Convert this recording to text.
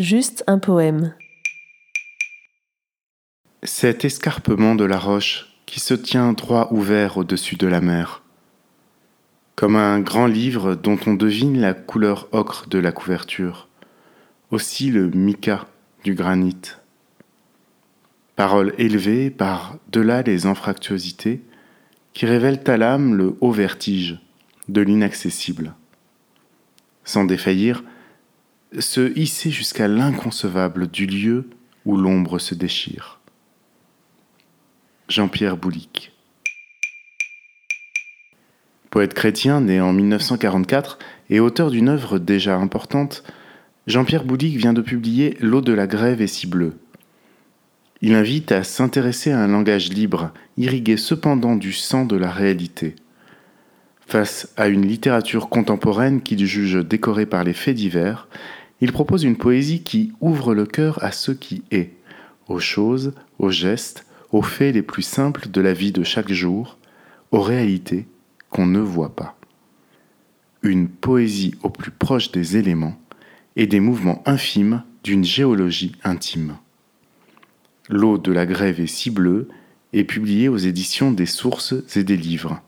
Juste un poème. Cet escarpement de la roche qui se tient droit ouvert au-dessus de la mer, comme un grand livre dont on devine la couleur ocre de la couverture, aussi le mica du granit. Paroles élevées par-delà les anfractuosités qui révèlent à l'âme le haut vertige de l'inaccessible. Sans défaillir, se hisser jusqu'à l'inconcevable du lieu où l'ombre se déchire. Jean-Pierre Boulic. Poète chrétien né en 1944 et auteur d'une œuvre déjà importante, Jean-Pierre Boulic vient de publier L'eau de la grève est si bleue. Il invite à s'intéresser à un langage libre, irrigué cependant du sang de la réalité. Face à une littérature contemporaine qu'il juge décorée par les faits divers, il propose une poésie qui ouvre le cœur à ce qui est, aux choses, aux gestes, aux faits les plus simples de la vie de chaque jour, aux réalités qu'on ne voit pas. Une poésie au plus proche des éléments et des mouvements infimes d'une géologie intime. L'eau de la grève est si bleue est publiée aux éditions des sources et des livres.